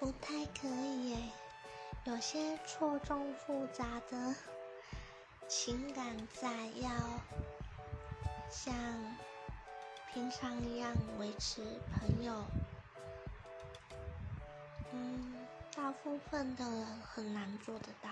不太可以耶有些错综复杂的情感在要像平常一样维持朋友。嗯大部分的人很难做得到。